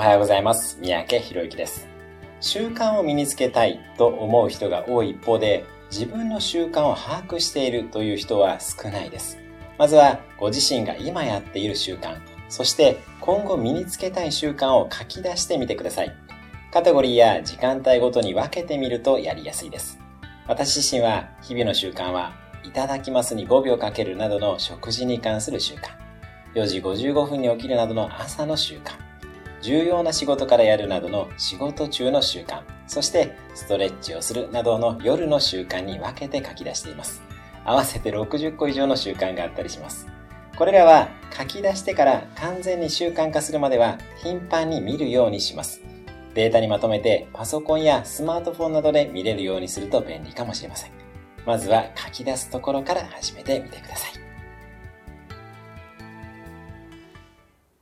おはようございます。三宅博之です。習慣を身につけたいと思う人が多い一方で、自分の習慣を把握しているという人は少ないです。まずは、ご自身が今やっている習慣、そして今後身につけたい習慣を書き出してみてください。カテゴリーや時間帯ごとに分けてみるとやりやすいです。私自身は日々の習慣はいただきますに5秒かけるなどの食事に関する習慣、4時55分に起きるなどの朝の習慣、重要な仕事からやるなどの仕事中の習慣、そしてストレッチをするなどの夜の習慣に分けて書き出しています。合わせて60個以上の習慣があったりします。これらは書き出してから完全に習慣化するまでは頻繁に見るようにします。データにまとめてパソコンやスマートフォンなどで見れるようにすると便利かもしれません。まずは書き出すところから始めてみてください。